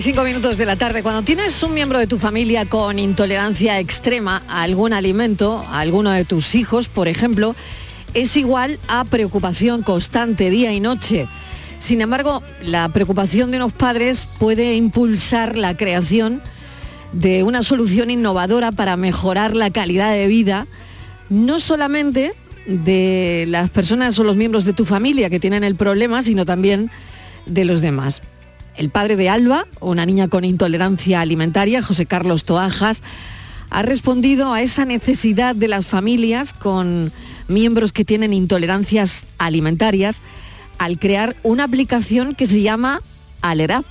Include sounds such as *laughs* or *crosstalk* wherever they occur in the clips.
Y 5 minutos de la tarde. Cuando tienes un miembro de tu familia con intolerancia extrema a algún alimento, a alguno de tus hijos, por ejemplo, es igual a preocupación constante día y noche. Sin embargo, la preocupación de unos padres puede impulsar la creación de una solución innovadora para mejorar la calidad de vida, no solamente de las personas o los miembros de tu familia que tienen el problema, sino también de los demás. El padre de Alba, una niña con intolerancia alimentaria, José Carlos Toajas, ha respondido a esa necesidad de las familias con miembros que tienen intolerancias alimentarias al crear una aplicación que se llama Alerap,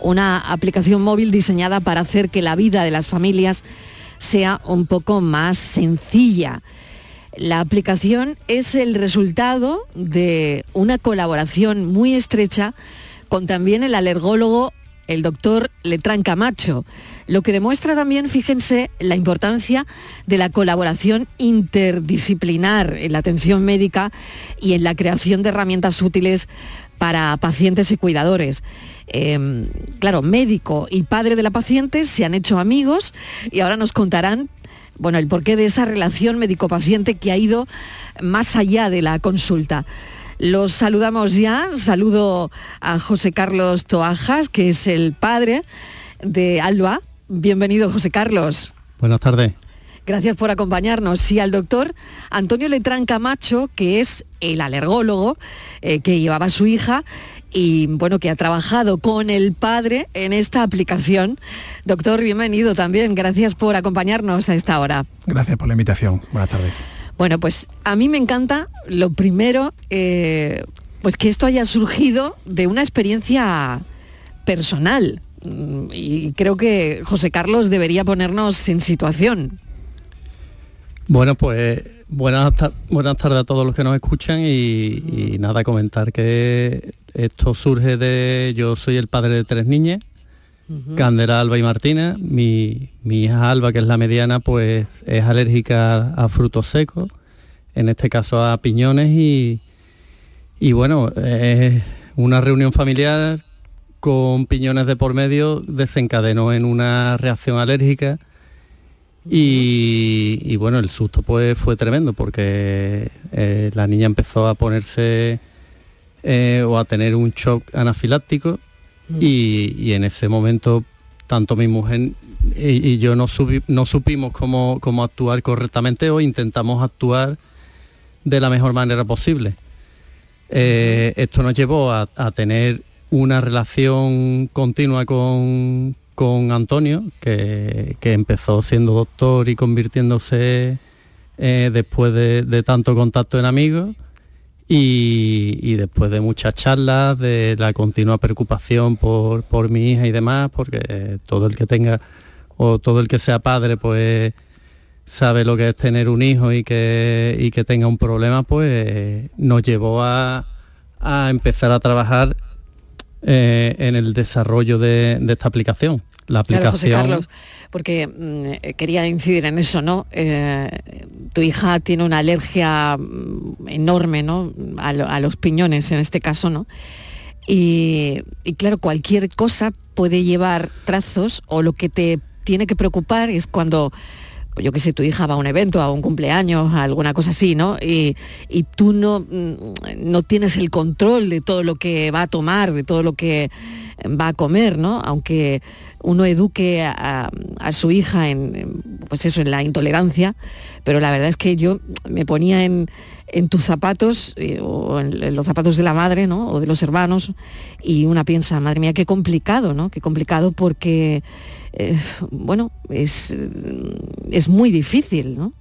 una aplicación móvil diseñada para hacer que la vida de las familias sea un poco más sencilla. La aplicación es el resultado de una colaboración muy estrecha con también el alergólogo, el doctor Letrán Camacho, lo que demuestra también, fíjense, la importancia de la colaboración interdisciplinar en la atención médica y en la creación de herramientas útiles para pacientes y cuidadores. Eh, claro, médico y padre de la paciente se han hecho amigos y ahora nos contarán bueno, el porqué de esa relación médico-paciente que ha ido más allá de la consulta. Los saludamos ya, saludo a José Carlos Toajas, que es el padre de Alba. Bienvenido, José Carlos. Buenas tardes. Gracias por acompañarnos. Y al doctor Antonio Letrán Camacho, que es el alergólogo eh, que llevaba a su hija y bueno, que ha trabajado con el padre en esta aplicación. Doctor, bienvenido también. Gracias por acompañarnos a esta hora. Gracias por la invitación. Buenas tardes. Bueno, pues a mí me encanta lo primero, eh, pues que esto haya surgido de una experiencia personal. Mm, Y creo que José Carlos debería ponernos en situación. Bueno, pues buenas, buenas tardes a todos los que nos escuchan y, y nada, comentar que esto surge de, yo soy el padre de tres niñas, Candela, Alba y Martina. Mi, hija Alba, que es la mediana, pues es alérgica a frutos secos, en este caso a piñones y, y bueno, es una reunión familiar con piñones de por medio desencadenó en una reacción alérgica y, y bueno, el susto pues fue tremendo porque eh, la niña empezó a ponerse eh, o a tener un shock anafiláctico y, en ese momento tanto mi mujer y, yo no, subi- no supimos cómo, actuar correctamente o intentamos actuar de la mejor manera posible. Eh, esto nos llevó a, a tener una relación continua con, con Antonio, que, que empezó siendo doctor y convirtiéndose eh, después de, de tanto contacto en amigos y, después de muchas charlas, de la continua preocupación por, por mi hija y demás, porque todo el que tenga o todo el que sea padre, pues sabe lo que es tener un hijo y que, y que tenga un problema, pues nos llevó a, a empezar a trabajar eh, en el desarrollo de, de esta aplicación. La Claro, José aplicación Carlos, porque mm, quería incidir en eso, ¿no? Eh, tu hija tiene una alergia mm, enorme, ¿no? A, lo- a los piñones en este caso, ¿no? Y, y claro, cualquier cosa puede llevar trazos o lo que te tiene que preocupar es cuando, yo qué sé, tu hija va a un evento, a un cumpleaños, a alguna cosa así, ¿no? Y, y tú no, mm, no tienes el control de todo lo que va a tomar, de todo lo que va a comer, ¿no? Aunque uno eduque a, su hija en, pues eso, en la intolerancia, pero la verdad es que yo me ponía en, en tus zapatos eh, o en los zapatos de la madre, ¿no? O de los hermanos y una piensa, madre mía, qué complicado, ¿no? Qué complicado porque, eh, bueno, es, es muy difícil, ¿no?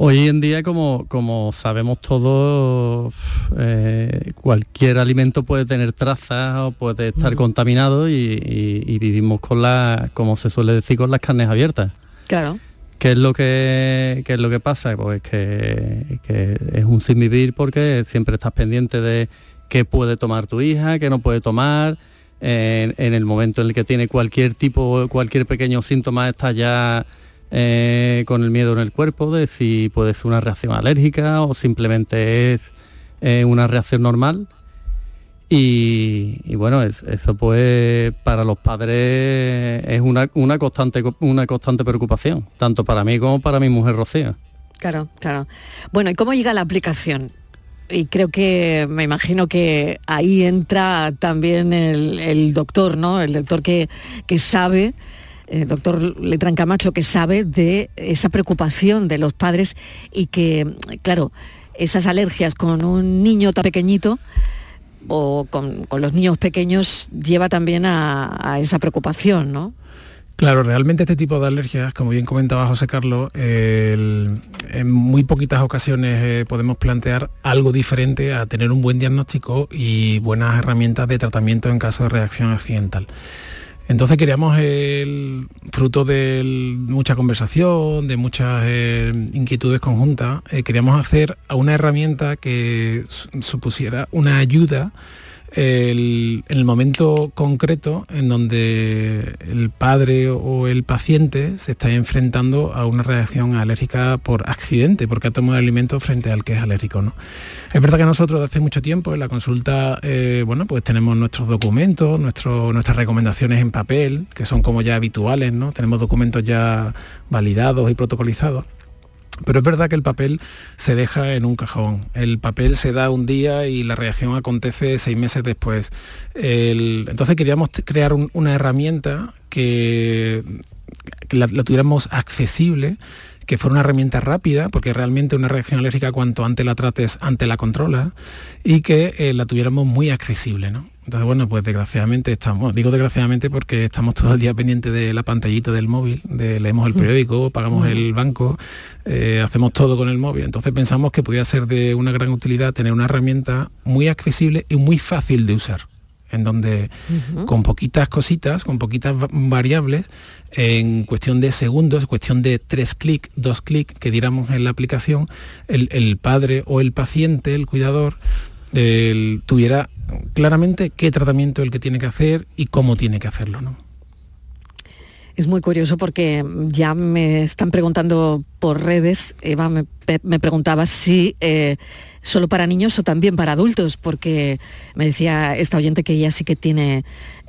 Hoy en día, como, como sabemos todos, eh, cualquier alimento puede tener trazas o puede estar contaminado y, y- y vivimos con la, como se suele decir, con las carnes abiertas. Claro. ¿Qué es lo que, qué es lo que pasa? Pues que, que es un sin vivir porque siempre estás pendiente de qué puede tomar tu hija, qué no puede tomar. En, el momento en el que tiene cualquier tipo, cualquier pequeño síntoma, está ya eh, con el miedo en el cuerpo de si puede ser una reacción alérgica o simplemente es eh, una reacción normal. Y, bueno, es- eso pues para los padres es una, una, constante, una constante preocupación, tanto para mí como para mi mujer Rocío. Claro, claro. Bueno, ¿y cómo llega la aplicación? Y creo que me imagino que ahí entra también el, doctor, ¿no? El doctor que, que sabe, el doctor Letrán Camacho, que sabe de esa preocupación de los padres y que, claro, esas alergias con un niño tan pequeñito o con, con los niños pequeños lleva también a, a esa preocupación, ¿no? Claro, realmente este tipo de alergias, como bien comentaba José Carlos, en muy poquitas ocasiones eh, podemos plantear algo diferente a tener un buen diagnóstico y buenas herramientas de tratamiento en caso de reacción accidental. Entonces queríamos, el fruto de mucha conversación, de muchas eh, inquietudes conjuntas, eh, queríamos hacer a una herramienta que su- supusiera una ayuda el- en el momento concreto en donde el padre o el paciente se está enfrentando a una reacción alérgica por accidente, porque ha tomado alimento frente al que es alérgico. ¿no? Es verdad que nosotros hace mucho tiempo en la consulta, eh, bueno, pues tenemos nuestros documentos, nuestras recomendaciones en papel, que son como ya habituales, ¿no? Tenemos documentos ya validados y protocolizados. Pero es verdad que el papel se deja en un cajón. El papel se da un día y la reacción acontece seis meses después. Entonces queríamos crear un- una herramienta que, que la, la tuviéramos accesible, que fuera una herramienta rápida, porque realmente una reacción alérgica cuanto antes la trates, antes la controla, y que eh, la tuviéramos muy accesible. ¿no? Entonces, bueno, pues desgraciadamente estamos, digo desgraciadamente porque estamos todo el día pendientes de la pantallita del móvil, de leemos el periódico, pagamos el banco, eh, hacemos todo con el móvil. Entonces pensamos que podría ser de una gran utilidad tener una herramienta muy accesible y muy fácil de usar en donde con poquitas cositas, con poquitas va- variables, en cuestión de segundos, cuestión de tres clics, dos clics que diéramos en la aplicación, el, el padre o el paciente, el cuidador, el- tuviera claramente qué tratamiento el que tiene que hacer y cómo tiene que hacerlo. ¿no? Es muy curioso porque ya me están preguntando por redes, Eva me, me preguntaba si eh, solo para niños o también para adultos, porque me decía esta oyente que ella sí que tiene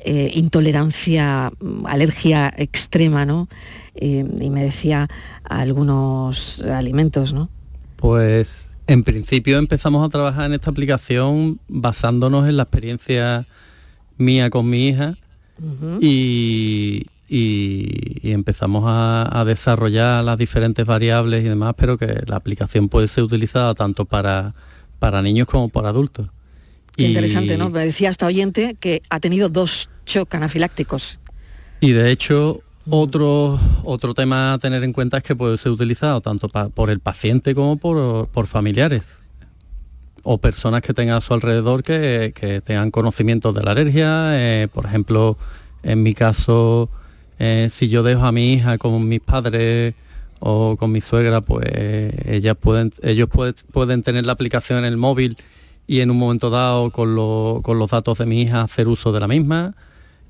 eh, intolerancia, mm, alergia extrema, ¿no? Eh, y me decía a algunos alimentos, ¿no? Pues en principio empezamos a trabajar en esta aplicación basándonos en la experiencia mía con mi hija y, y- y empezamos a, a desarrollar las diferentes variables y demás, pero que la aplicación puede ser utilizada tanto para, para niños como para adultos. Qué Y- interesante, ¿no? Me decía esta oyente que ha tenido dos shock anafilácticos. Y de hecho, otro, otro tema a tener en cuenta es que puede ser utilizado tanto pa- por el paciente como por, por familiares o personas que tengan a su alrededor que, que tengan conocimientos de la alergia. eh, por ejemplo, en mi caso, eh, si yo dejo a mi hija con mis padres o con mi suegra, pues ellas pueden, ellos pueden, tener la aplicación en el móvil y en un momento dado con, los datos de mi hija hacer uso de la misma.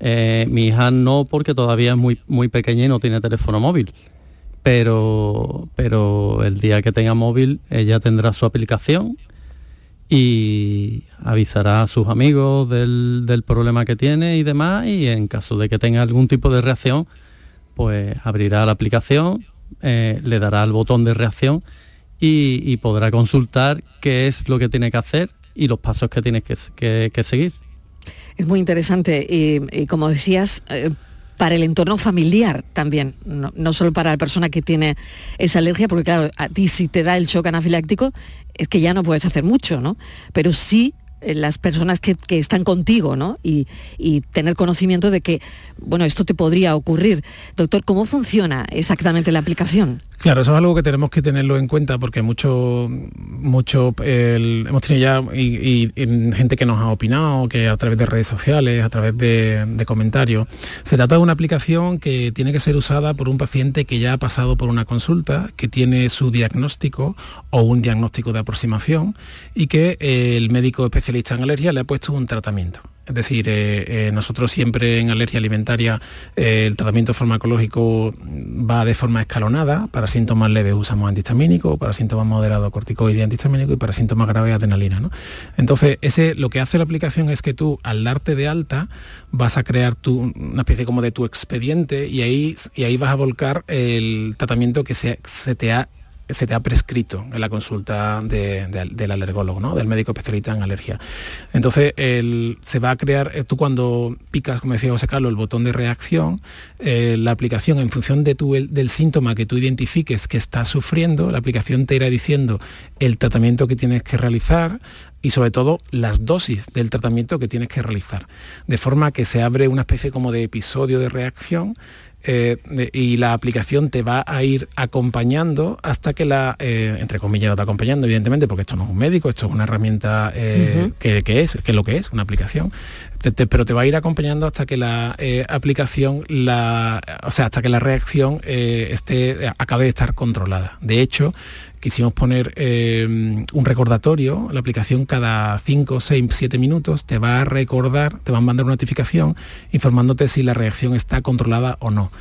Eh, mi hija no porque todavía es muy, muy pequeña y no tiene teléfono móvil. Pero, pero el día que tenga móvil ella tendrá su aplicación y avisará a sus amigos del, problema que tiene y demás y en caso de que tenga algún tipo de reacción pues abrirá la aplicación, eh, le dará el botón de reacción y, podrá consultar qué es lo que tiene que hacer y los pasos que tiene que, seguir. Es muy interesante y, como decías, eh, para el entorno familiar también, no, solo para la persona que tiene esa alergia, porque claro, a ti si te da el shock anafiláctico es que ya no puedes hacer mucho, ¿no? Pero sí eh, las personas que, están contigo, ¿no? Y, tener conocimiento de que, bueno, esto te podría ocurrir. Doctor, ¿cómo funciona exactamente la aplicación? Claro, eso es algo que tenemos que tenerlo en cuenta porque mucho, mucho, hemos tenido ya gente que nos ha opinado, que a través de redes sociales, a través de, comentarios. Se trata de una aplicación que tiene que ser usada por un paciente que ya ha pasado por una consulta, que tiene su diagnóstico o un diagnóstico de aproximación y que el médico especialista en alergia le ha puesto un tratamiento. Es decir, eh, eh, nosotros siempre en alergia alimentaria eh, el tratamiento farmacológico va de forma escalonada. Para síntomas leves usamos antihistamínico, para síntomas moderados corticoide antihistamínico y para síntomas graves adrenalina. ¿no? Entonces, ese, lo que hace la aplicación es que tú al darte de alta vas a crear tu, una especie como de tu expediente y ahí, y ahí vas a volcar el tratamiento que se, se te ha se te ha prescrito en la consulta del alergólogo, ¿no? del médico especialista en alergia. Entonces, se va a crear, eh, tú cuando picas, como decía José Carlos, el botón de reacción, eh, la aplicación en función de tu, del síntoma que tú identifiques que estás sufriendo, la aplicación te irá diciendo el tratamiento que tienes que realizar, y sobre todo las dosis del tratamiento que tienes que realizar. De forma que se abre una especie como de episodio de reacción eh, y la aplicación te va a ir acompañando hasta que la, eh, entre comillas, no está acompañando, evidentemente, porque esto no es un médico, esto es una herramienta eh, que, es, que es lo que es, una aplicación, pero te va a ir acompañando hasta que la aplicación, la, o sea, hasta que la reacción esté, acabe de estar controlada. De hecho, quisimos poner eh, un recordatorio, la aplicación cada 5, 6, 7 minutos te va a recordar, te va a mandar una notificación informándote si la reacción está controlada o no.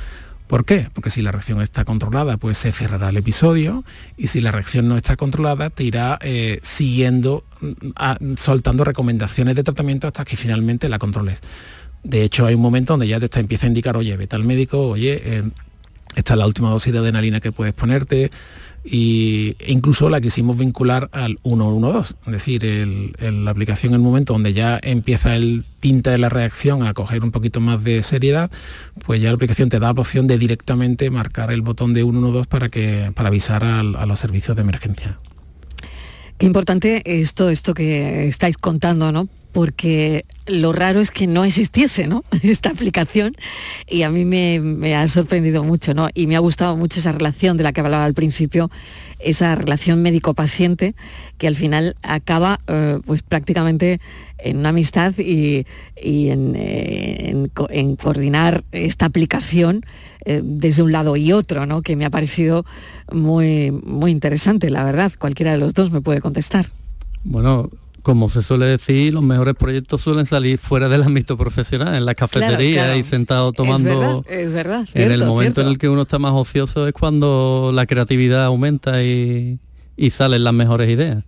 ¿Por qué? Porque si la reacción está controlada, pues se cerrará el episodio y si la reacción no está controlada, te irá eh, siguiendo, mm, soltando recomendaciones de tratamiento hasta que finalmente la controles. De hecho, hay un momento donde ya te empieza a indicar, oye, vete al médico, oye, eh, esta es la última dosis de adrenalina que puedes ponerte, y incluso la quisimos vincular al 112, es decir, la aplicación en el momento donde ya empieza el tinte de la reacción a coger un poquito más de seriedad, pues ya la aplicación te da la opción de directamente marcar el botón de 112 para, que, para avisar a los servicios de emergencia. Qué importante es todo esto que estáis contando, ¿no? Porque lo raro es que no existiese ¿no? *laughs* esta aplicación y a mí me, ha sorprendido mucho ¿no? y me ha gustado mucho esa relación de la que hablaba al principio, esa relación médico-paciente que al final acaba eh, pues prácticamente en una amistad y, eh, en, coordinar esta aplicación eh, desde un lado y otro, ¿no? que me ha parecido muy, muy interesante, la verdad. Cualquiera de los dos me puede contestar. Bueno, como se suele decir, los mejores proyectos suelen salir fuera del ámbito profesional, en la cafetería y sentado tomando... Es verdad, en el momento en el que uno está más ocioso es cuando la creatividad aumenta y, y salen las mejores ideas.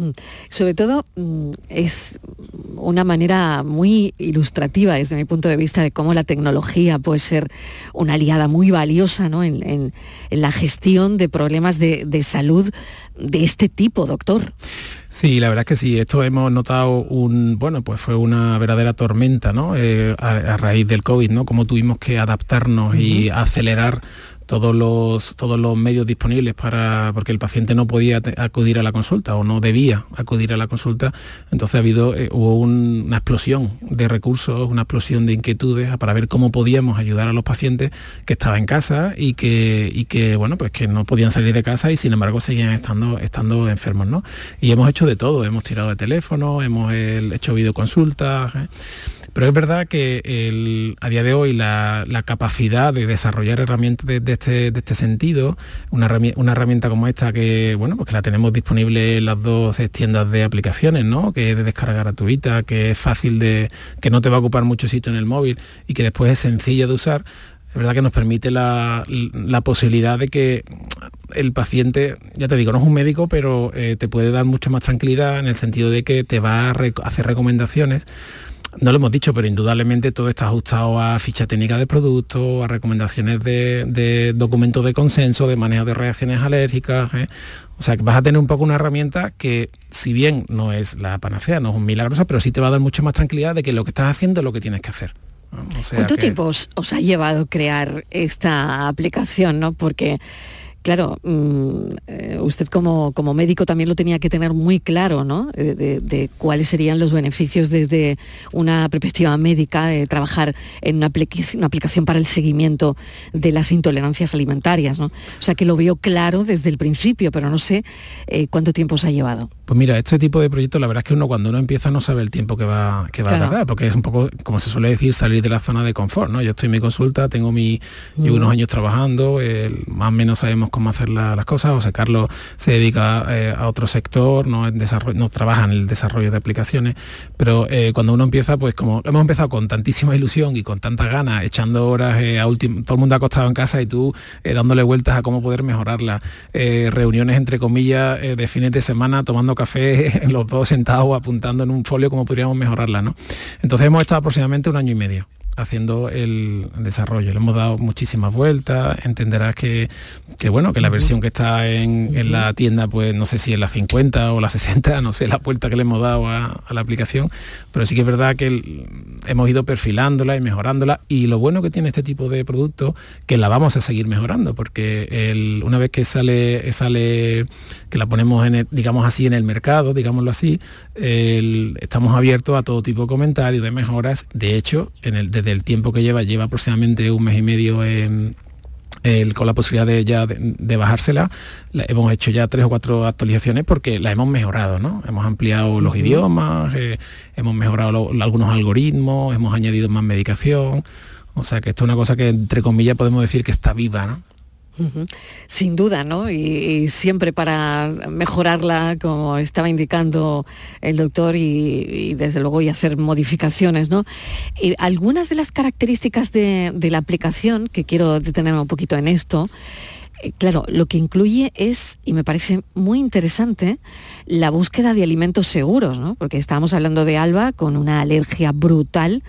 Mm. Sobre todo mm, es una manera muy ilustrativa desde mi punto de vista de cómo la tecnología puede ser una aliada muy valiosa en, la gestión de problemas de, salud de este tipo, doctor. Sí, la verdad es que sí, esto hemos notado un, bueno, pues fue una verdadera tormenta, ¿no? Eh, a, raíz del COVID, ¿no? Cómo tuvimos que adaptarnos y acelerar todos los, todos los medios disponibles para, porque el paciente no podía acudir a la consulta o no debía acudir a la consulta, entonces ha habido, eh, hubo una explosión de recursos, una explosión de inquietudes para ver cómo podíamos ayudar a los pacientes que estaban en casa y que, y que bueno, pues que no podían salir de casa y sin embargo seguían estando, estando enfermos, ¿no? Y hemos hecho de todo, hemos tirado de teléfono, hemos hecho videoconsultas, ¿eh? Pero es verdad que el, a día de hoy la, la capacidad de desarrollar herramientas de, este, de este sentido, una, herrami- una herramienta como esta que, bueno, pues que la tenemos disponible en las dos tiendas de aplicaciones, ¿no? Que es de descarga gratuita, que es fácil de, que no te va a ocupar mucho sitio en el móvil y que después es sencilla de usar, es verdad que nos permite la, la posibilidad de que el paciente, ya te digo, no es un médico, pero eh, te puede dar mucha más tranquilidad en el sentido de que te va a hacer recomendaciones. No lo hemos dicho, pero indudablemente todo está ajustado a ficha técnica de producto, a recomendaciones de, de documentos de consenso, de manejo de reacciones alérgicas. ¿eh? O sea que vas a tener un poco una herramienta que, si bien no es la panacea, no es un milagrosa, pero sí te va a dar mucha más tranquilidad de que lo que estás haciendo es lo que tienes que hacer. O sea ¿Cuánto que- tiempo os, os ha llevado crear esta aplicación? ¿no? Porque, claro, mm, eh, usted como, como médico también lo tenía que tener muy claro, ¿no? De, de- cuáles serían los beneficios desde una perspectiva médica de trabajar en una, aplicación para el seguimiento de las intolerancias alimentarias, ¿no? O sea que lo veo claro desde el principio, pero no sé eh, cuánto tiempo os ha llevado. Pues mira, este tipo de proyectos, la verdad es que uno cuando uno empieza no sabe el tiempo que va, que va Claro. a tardar, porque es un poco, como se suele decir, salir de la zona de confort, ¿no? Yo estoy en mi consulta, tengo mi, llevo Mm. unos años trabajando, más o menos sabemos cómo hacer la- las cosas, José Carlos se dedica eh, a otro sector, no, en desarrollo, no trabaja en el desarrollo de aplicaciones, pero eh, cuando uno empieza, pues como hemos empezado con tantísima ilusión y con tantas ganas, echando horas eh, a último, todo el mundo acostado en casa y tú dándole vueltas a cómo poder mejorarla, reuniones entre comillas de fines de semana tomando café *laughs* los dos sentados apuntando en un folio cómo podríamos mejorarla, ¿no? Entonces hemos estado aproximadamente un año y medio haciendo el desarrollo. Le hemos dado muchísimas vueltas, entenderás que, que bueno, que la versión que está en, en la tienda, pues no sé si es la 50 o la 60, *laughs* no sé la vuelta que le hemos dado a, a la aplicación, pero sí que es verdad que el- hemos ido perfilándola y mejorándola y lo bueno que tiene este tipo de productos que la vamos a seguir mejorando porque el- una vez que sale sale que la ponemos en el- digamos así en el mercado digámoslo así el- estamos abiertos a todo tipo de comentarios de mejoras de hecho en el, desde el tiempo que lleva lleva aproximadamente un mes y medio en el- con la posibilidad de ya de, de bajársela, la- hemos hecho ya tres o cuatro actualizaciones porque la hemos mejorado, ¿no? Hemos ampliado los idiomas, eh, hemos mejorado lo- algunos algoritmos, hemos añadido más medicación. O sea que esto es una cosa que entre comillas podemos decir que está viva, ¿no? Sin duda, ¿no? Y, siempre para mejorarla, como estaba indicando el doctor, y, y desde luego y hacer modificaciones, ¿no? Y algunas de las características de, de la aplicación, que quiero detenerme un poquito en esto, eh, claro, lo que incluye es, y me parece muy interesante, la búsqueda de alimentos seguros, ¿no? Porque estábamos hablando de Alba con una alergia brutal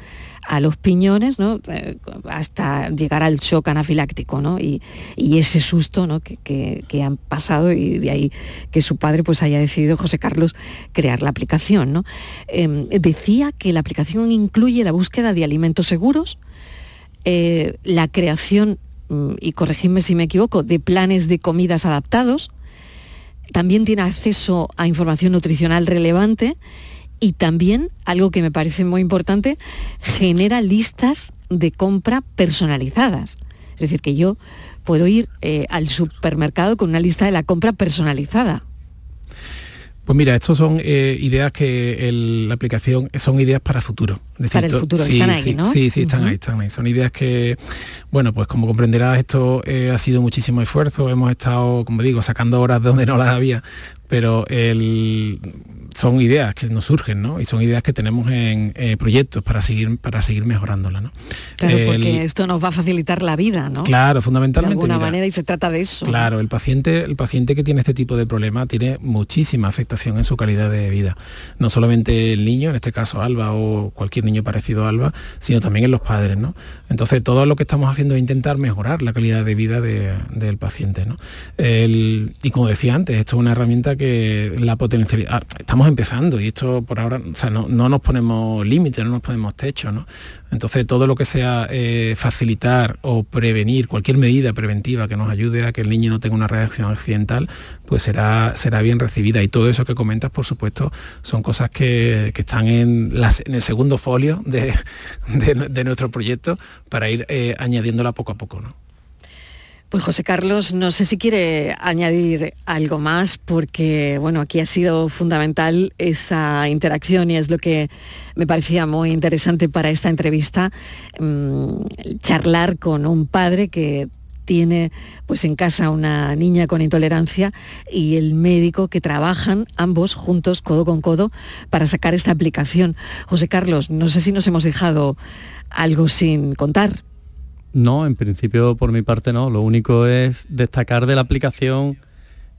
a los piñones, ¿no? Eh, hasta llegar al shock anafiláctico, ¿no? Y, ese susto ¿no? que han pasado y de ahí que su padre pues haya decidido, José Carlos, crear la aplicación. ¿no? Em, decía que la aplicación incluye la búsqueda de alimentos seguros, eh, la creación, mm, y corregidme si me equivoco, de planes de comidas adaptados, también tiene acceso a información nutricional relevante y también, algo que me parece muy importante, genera listas de compra personalizadas. Es decir, que yo puedo ir eh, al supermercado con una lista de la compra personalizada. Pues mira, estos son eh, ideas que el- la aplicación son ideas para futuro. Es Para el futuro, sí, están ahí, sí, ¿no? Sí, sí, están ahí, están ahí. Son ideas que, bueno, pues como comprenderás, esto eh, ha sido muchísimo esfuerzo. Hemos estado, como digo, sacando horas de donde no las había, pero el- son ideas que nos surgen, ¿no? Y son ideas que tenemos en eh, proyectos para seguir, para seguir mejorándola, ¿no? Claro, El- porque esto nos va a facilitar la vida, ¿no? Claro, de fundamentalmente. alguna mira, manera y se trata de eso. Claro, el paciente, el paciente que tiene este tipo de problema tiene muchísima afectación en su calidad de vida. No solamente el niño, en este caso Alba o cualquier niño parecido a Alba, sino también en los padres, ¿no? Entonces todo lo que estamos haciendo es intentar mejorar la calidad de vida de- del paciente, ¿no? El- y como decía antes, esto es una herramienta que la potencialidad. Estamos empezando y esto por ahora, no, no nos ponemos límites, no nos ponemos techo, ¿no? Entonces todo lo que sea eh, facilitar o prevenir cualquier medida preventiva que nos ayude a que el niño no tenga una reacción accidental, pues será, será bien recibida. Y todo eso que comentas, por supuesto, son cosas que, que están en, las- en el segundo folio de, de- de nuestro proyecto para ir eh, añadiéndola poco a poco. ¿no? Pues José Carlos, no sé si quiere añadir algo más, porque bueno, aquí ha sido fundamental esa interacción y es lo que me parecía muy interesante para esta entrevista, mm, charlar con un padre que tiene pues en casa una niña con intolerancia y el médico que trabajan ambos juntos codo con codo para sacar esta aplicación. José Carlos, no sé si nos hemos dejado algo sin contar. No, en principio por mi parte no. Lo único es destacar de la aplicación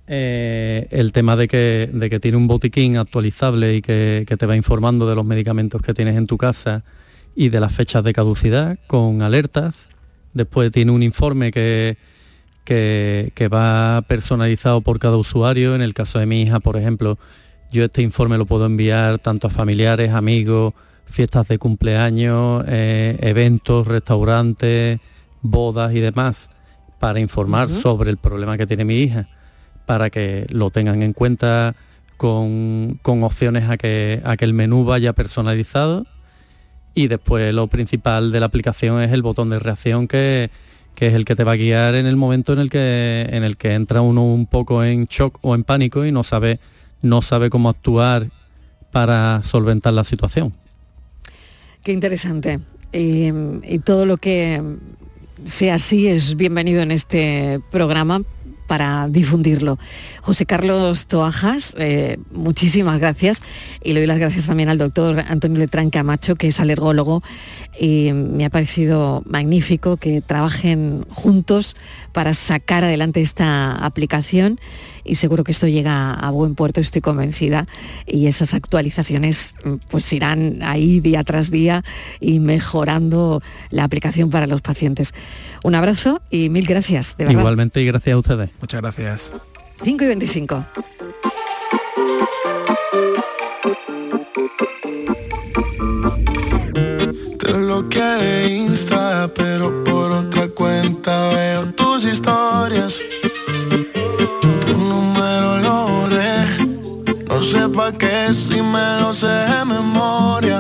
eh, el tema de que, de que, tiene un botiquín actualizable y que, te va informando de los medicamentos que tienes en tu casa y de las fechas de caducidad con alertas. Después tiene un informe que, que, que va personalizado por cada usuario. En el caso de mi hija, por ejemplo, yo este informe lo puedo enviar tanto a familiares, amigos, fiestas de cumpleaños, eh, eventos, restaurantes, bodas y demás, para informar sobre el problema que tiene mi hija, para que lo tengan en cuenta con, opciones a que, a que el menú vaya personalizado. Y después lo principal de la aplicación es el botón de reacción que, que es el que te va a guiar en el momento en el que, en el que entra uno un poco en shock o en pánico y no sabe, no sabe cómo actuar para solventar la situación. Qué interesante. Y, todo lo que sea así es bienvenido en este programa para difundirlo. José Carlos Toajas, eh, muchísimas gracias y le doy las gracias también al doctor Antonio Letrán Camacho, que es alergólogo, y me ha parecido magnífico que trabajen juntos para sacar adelante esta aplicación y seguro que esto llega a buen puerto, estoy convencida, y esas actualizaciones pues irán ahí día tras día y mejorando la aplicación para los pacientes. Un abrazo y mil gracias, de verdad. Igualmente y gracias a ustedes. Muchas gracias. 5 y 25. Te bloqueé Insta, pero por otra cuenta veo tus historias sepa que si me lo sé de memoria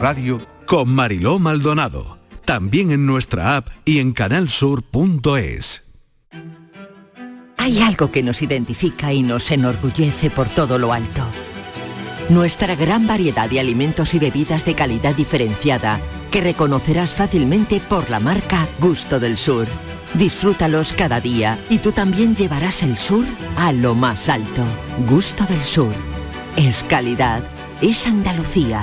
Radio con Mariló Maldonado. También en nuestra app y en canalsur.es. Hay algo que nos identifica y nos enorgullece por todo lo alto. Nuestra gran variedad de alimentos y bebidas de calidad diferenciada que reconocerás fácilmente por la marca Gusto del Sur. Disfrútalos cada día y tú también llevarás el sur a lo más alto. Gusto del Sur. Es calidad. Es Andalucía.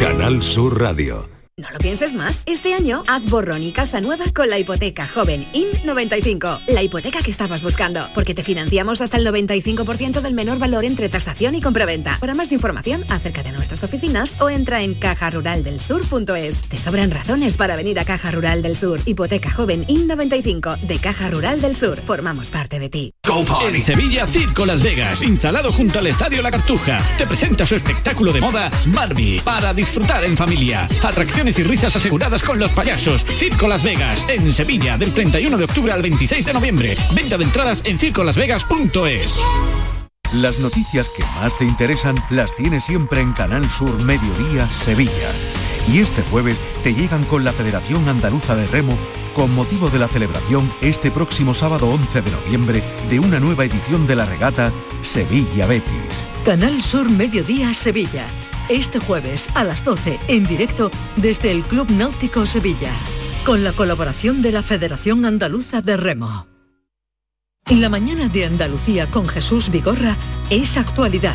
Canal Sur Radio. No lo pienses más. Este año haz borrón y casa nueva con la hipoteca joven IN95. La hipoteca que estabas buscando. Porque te financiamos hasta el 95% del menor valor entre tasación y compraventa. Para más información, acércate a nuestras oficinas o entra en cajaruraldelsur.es. Te sobran razones para venir a Caja Rural del Sur. Hipoteca joven IN95 de Caja Rural del Sur. Formamos parte de ti. En Sevilla, Circo Las Vegas, instalado junto al Estadio La Cartuja, te presenta su espectáculo de moda Barbie para disfrutar en familia. Atracciones y risas aseguradas con los payasos. Circo Las Vegas, en Sevilla, del 31 de octubre al 26 de noviembre. Venta de entradas en circolasvegas.es. Las noticias que más te interesan las tienes siempre en Canal Sur Mediodía Sevilla. Y este jueves te llegan con la Federación Andaluza de Remo con motivo de la celebración este próximo sábado 11 de noviembre de una nueva edición de la regata Sevilla Betis. Canal Sur Mediodía Sevilla. Este jueves a las 12 en directo desde el Club Náutico Sevilla. Con la colaboración de la Federación Andaluza de Remo. La mañana de Andalucía con Jesús Vigorra es actualidad,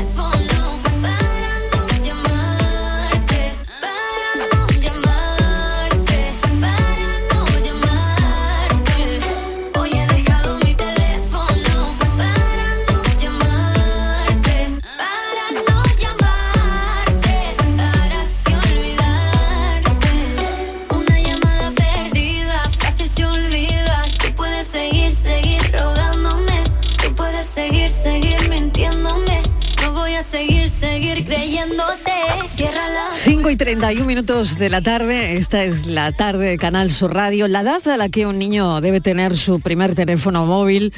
31 minutos de la tarde, esta es la tarde de Canal Sur Radio. La edad a la que un niño debe tener su primer teléfono móvil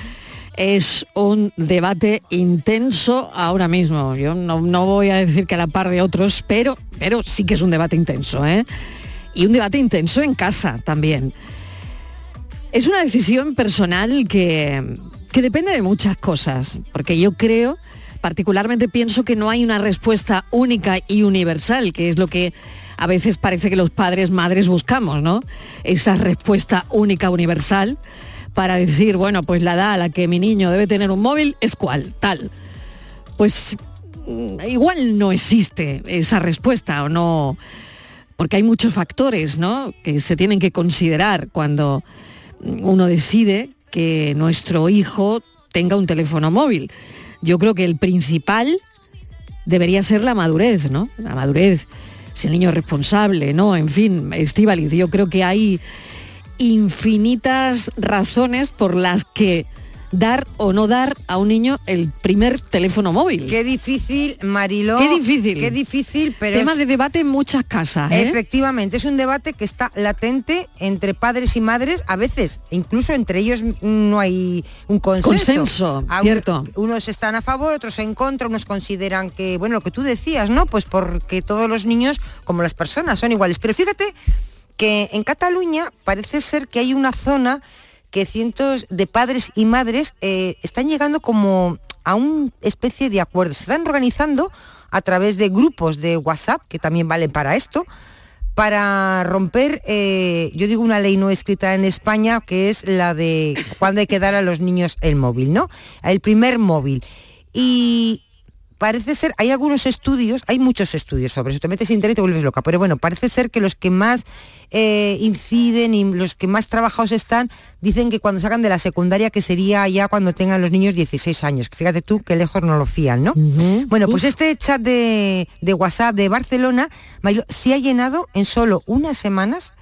es un debate intenso ahora mismo. Yo no, voy a decir que a la par de otros, pero, pero sí que es un debate intenso, ¿eh? Y un debate intenso en casa también. Es una decisión personal que, que depende de muchas cosas, porque yo creo, particularmente pienso que no hay una respuesta única y universal, que es lo que a veces parece que los padres, madres buscamos, ¿no? Esa respuesta única, universal, para decir, bueno, pues la edad a la que mi niño debe tener un móvil es cuál, tal. Pues mm, igual no existe esa respuesta o no, porque hay muchos factores, ¿no? Que se tienen que considerar cuando uno decide que nuestro hijo tenga un teléfono móvil. Yo creo que el principal debería ser la madurez, ¿no? La madurez, si el niño es responsable, ¿no? En fin, Estíbaliz, yo creo que hay infinitas razones por las que dar o no dar a un niño el primer teléfono móvil. Qué difícil, Mariló. Qué difícil. Qué difícil, pero Tema es- de debate en muchas casas. ¿eh? Efectivamente, es un debate que está latente entre padres y madres, a veces incluso entre ellos no hay un consenso. Consenso, cierto. Unos están a favor, otros en contra, unos consideran que, bueno, lo que tú decías, ¿no? Pues porque todos los niños, como las personas, son iguales. Pero fíjate que en Cataluña parece ser que hay una zona que cientos de padres y madres eh, están llegando como a una especie de acuerdo. Se están organizando a través de grupos de WhatsApp, que también valen para esto, para romper, eh, yo digo una ley no escrita en España, que es la de cuando hay que dar a los niños el móvil, ¿no? El primer móvil. Y parece ser, hay algunos estudios, hay muchos estudios sobre eso, te metes en internet y te vuelves loca, pero bueno, parece ser que los que más eh, inciden y los que más trabajados están, dicen que cuando sacan de la secundaria, que sería ya cuando tengan los niños 16 años, que fíjate tú que lejos no lo fían, ¿no? Bueno, pues este chat de, de WhatsApp de Barcelona Mariló, se ha llenado en solo unas semanas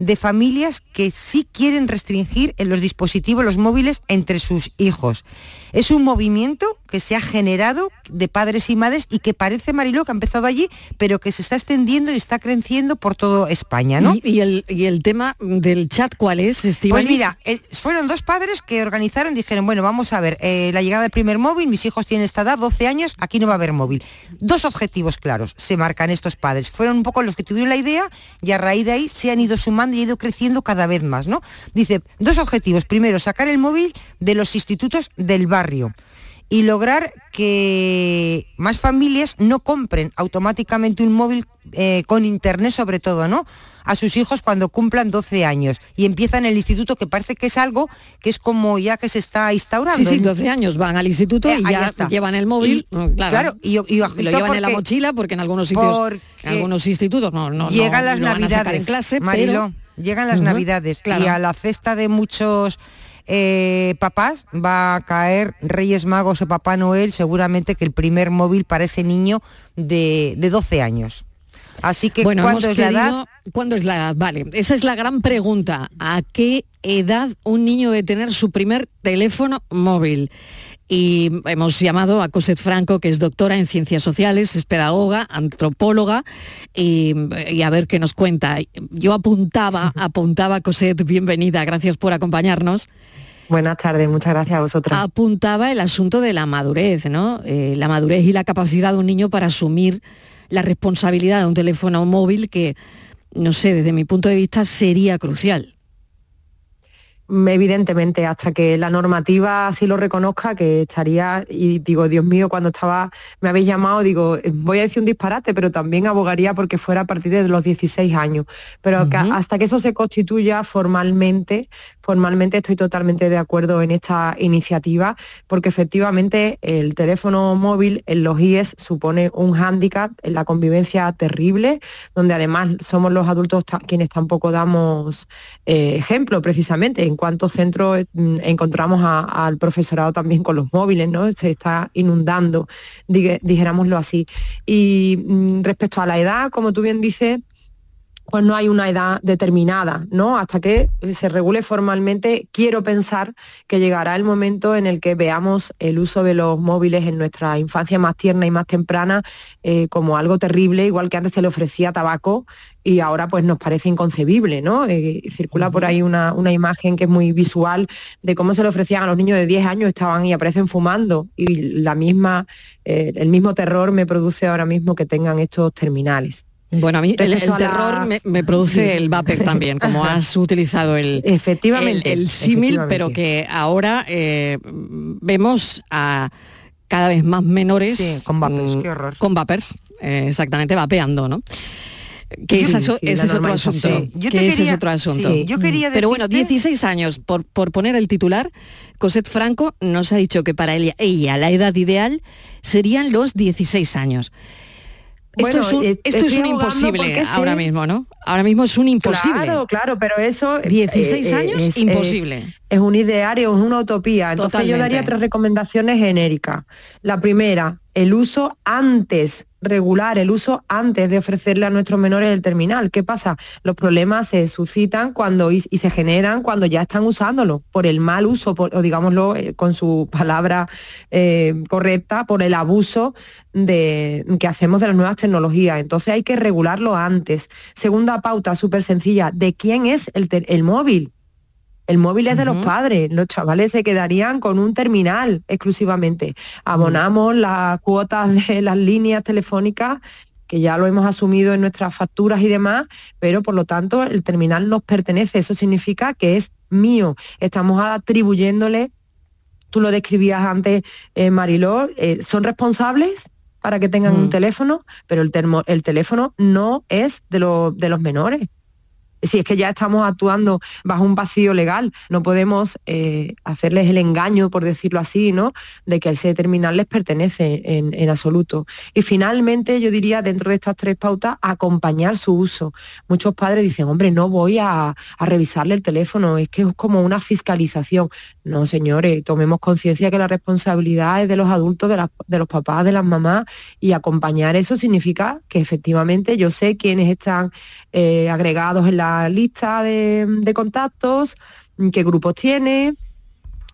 de familias que sí quieren restringir en los dispositivos, los móviles, entre sus hijos. Es un movimiento que se ha generado de padres y madres y que parece, Mariló, que ha empezado allí, pero que se está extendiendo y está creciendo por toda España, ¿no? ¿Y, y el, y el tema del chat cuál es, Pues Estíbaliz? mira, el- fueron dos padres que organizaron, dijeron, bueno, vamos a ver, eh, la llegada del primer móvil, mis hijos tienen esta edad, 12 años, aquí no va a haber móvil. Dos objetivos claros se marcan estos padres. Fueron un poco los que tuvieron la idea y a raíz de ahí se han ido sumando y ha ido creciendo cada vez más, ¿no? Dice, dos objetivos. Primero, sacar el móvil de los institutos del barrio y lograr que más familias no compren automáticamente un móvil eh, con internet sobre todo, ¿no? A sus hijos cuando cumplan 12 años y empiezan el instituto que parece que es algo que es como ya que se está instaurando. Sí, sí, 12 años van al instituto Eh, y ya está. llevan el móvil. Y- no, claro, claro, y- y lo llevan en la mochila porque en algunos sitios, en algunos institutos no, no, llegan no las navidades en clase, Mariló, pero llegan las navidades claro. y a la cesta de muchos eh, papás va a caer Reyes Magos o Papá Noel seguramente que el primer móvil para ese niño de, de 12 años así que bueno, ¿cuándo hemos es la edad? ¿Cuándo es la edad? Vale, esa es la gran pregunta. ¿A qué edad un niño debe tener su primer teléfono móvil? Y hemos llamado a Cosette Franco, que es doctora en ciencias sociales, es pedagoga, antropóloga, y, y a ver qué nos cuenta. Yo apuntaba, *laughs* apuntaba, Cosette, bienvenida, gracias por acompañarnos. Buenas tardes, muchas gracias a vosotras. Apuntaba el asunto de la madurez, ¿no? Eh, la madurez y la capacidad de un niño para asumir la responsabilidad de un teléfono móvil que, no sé, desde mi punto de vista sería crucial. Evidentemente, hasta que la normativa así lo reconozca, que estaría, y digo, Dios mío, cuando estaba, me habéis llamado, digo, voy a decir un disparate, pero también abogaría porque fuera a partir de los 16 años. Pero que hasta que eso se constituya formalmente, formalmente estoy totalmente de acuerdo en esta iniciativa, porque efectivamente el teléfono móvil en los IES supone un hándicap en la convivencia terrible, donde además somos los adultos quienes tampoco damos eh, ejemplo precisamente en cuántos centros mm, encontramos al profesorado también con los móviles, ¿no? Se está inundando, dijéramoslo así. Y mm, respecto a la edad, como tú bien dices, pues no hay una edad determinada, ¿no? Hasta que se regule formalmente, quiero pensar que llegará el momento en el que veamos el uso de los móviles en nuestra infancia más tierna y más temprana eh, como algo terrible, igual que antes se le ofrecía tabaco y ahora pues nos parece inconcebible, ¿no? Eh, circula por ahí una, una imagen que es muy visual de cómo se le ofrecían a los niños de 10 años, estaban y aparecen fumando y la misma, eh, el mismo terror me produce ahora mismo que tengan estos terminales. Bueno, a mí el, la- terror me, me *laughs* produce Sí. el vapor también, como *laughs* has utilizado el, Efectivamente, el, el símil, pero que ahora eh, vemos a cada vez más menores Sí, con vapers, mm, qué horror. con vapers, eh, exactamente vapeando, ¿no? Que Sí, ese, es- sí, ese la es otro asunto. Sí. Yo que ese es otro asunto. sí, yo quería Pero bueno, decirte- 16 años, por, por poner el titular, Cosette Franco nos ha dicho que para ella, ella la edad ideal serían los 16 años. Esto Bueno, es un, eh, esto es un imposible ahora mismo, ¿no? Ahora mismo es un imposible. Claro, claro, pero eso... eh, 16 eh, años, es, eh, imposible. es un ideario, es una utopía. Entonces yo daría tres recomendaciones genéricas. La primera, el uso antes, regular el uso antes de ofrecerle a nuestros menores el terminal. ¿Qué pasa? Los problemas se suscitan cuando y, y se generan cuando ya están usándolo, por el mal uso, por- o digámoslo eh, con su palabra eh, correcta, por el abuso de, que hacemos de las nuevas tecnologías. Entonces hay que regularlo antes. Segunda pauta, súper sencilla, ¿de quién es el, el móvil? El móvil es de los padres, los chavales se quedarían con un terminal exclusivamente. Abonamos las cuotas de las líneas telefónicas, que ya lo hemos asumido en nuestras facturas y demás, pero por lo tanto el terminal nos pertenece, eso significa que es mío. Estamos atribuyéndole, tú lo describías antes, eh, Mariló, eh, son responsables para que tengan un teléfono, pero el, termo- el teléfono no es de, lo- de los menores. Si es que ya estamos actuando bajo un vacío legal, no podemos eh, hacerles el engaño, por decirlo así, ¿no? De que ese terminal les pertenece en, absoluto. Y finalmente, yo diría, dentro de estas tres pautas, acompañar su uso. Muchos padres dicen, hombre, no voy a, revisarle el teléfono, es que es como una fiscalización. No, señores, tomemos conciencia que la responsabilidad es de los adultos, de los papás, de las mamás, y acompañar eso significa que efectivamente yo sé quiénes están eh, agregados en la lista de, de contactos, qué grupos tiene,